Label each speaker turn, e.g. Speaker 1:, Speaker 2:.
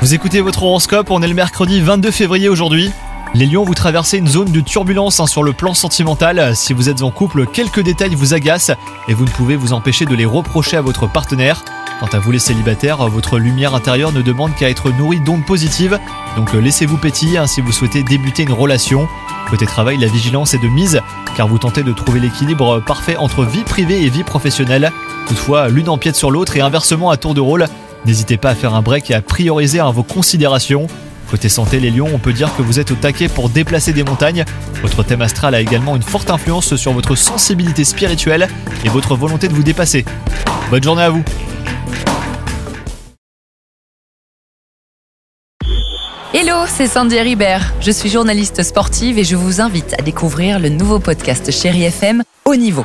Speaker 1: Vous écoutez votre horoscope, on est le mercredi 22 février aujourd'hui. Les lions, vous traversez une zone de turbulence hein, sur le plan sentimental. Si vous êtes en couple, quelques détails vous agacent et vous ne pouvez vous empêcher de les reprocher à votre partenaire. Quant à vous les célibataires, votre lumière intérieure ne demande qu'à être nourrie d'ondes positives, donc laissez-vous pétiller hein, si vous souhaitez débuter une relation. Côté travail, la vigilance est de mise, car vous tentez de trouver l'équilibre parfait entre vie privée et vie professionnelle. Toutefois, l'une empiète sur l'autre et inversement à tour de rôle. N'hésitez pas à faire un break et à prioriser hein, vos considérations. Côté santé, les lions, on peut dire que vous êtes au taquet pour déplacer des montagnes. Votre thème astral a également une forte influence sur votre sensibilité spirituelle et votre volonté de vous dépasser. Bonne journée à vous
Speaker 2: Hello, c'est Sandy Ribert. Je suis journaliste sportive et je vous invite à découvrir le nouveau podcast Chéri FM Haut Niveau.